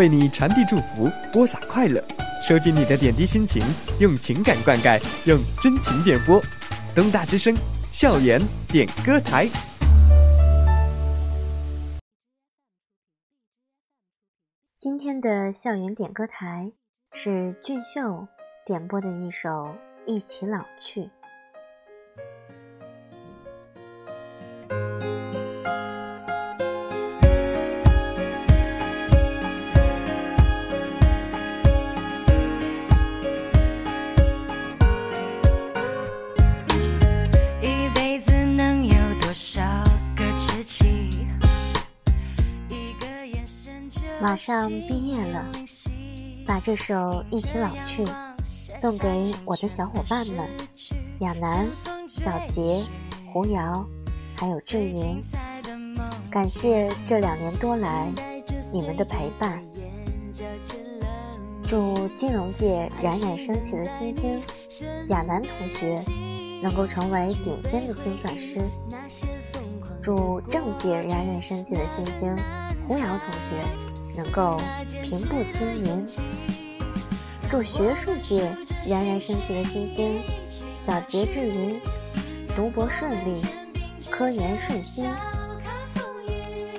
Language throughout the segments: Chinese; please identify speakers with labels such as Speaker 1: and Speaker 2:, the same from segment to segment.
Speaker 1: 为你传递祝福，播撒快乐，收集你的点滴心情，用情感灌溉，用真情点播。东大之声，校园点歌台。
Speaker 2: 今天的校园点歌台是俊秀点播的一首《一起老去》。马上毕业了，把这首《一起老去》送给我的小伙伴们：亚楠、小杰、胡瑶，还有志云。感谢这两年多来你们的陪伴。祝金融界冉冉升起的新星亚楠同学能够成为顶尖的精算师。祝政界冉冉升起的新星胡瑶同学。能够平步青云，祝学术界冉冉升起的新星小杰志云读博顺利，科研顺心。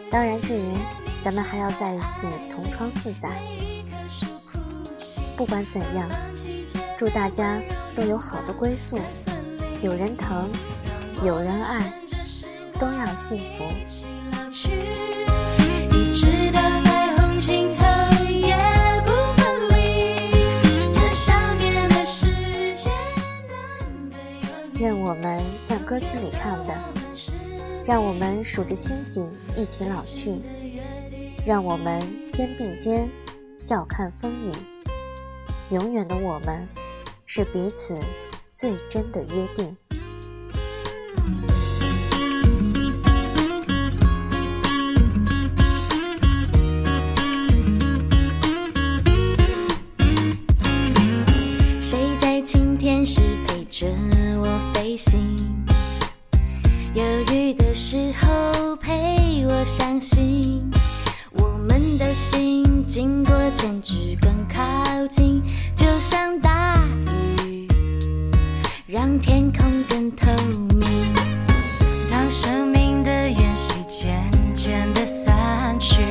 Speaker 2: 当然，志云，咱们还要在一起同窗四载。不管怎样，祝大家都有好的归宿，有人疼，有人爱，都要幸
Speaker 3: 福。
Speaker 2: 愿我们像歌曲里唱的，让我们数着星星一起老去，让我们肩并肩笑看风雨。永远的我们，是彼此最真的约定。
Speaker 3: 谁在晴天时陪着旅行犹豫的时候陪我伤心我们的心经过争执更靠近就像大雨让天空更透明当生命的延续渐渐的散去。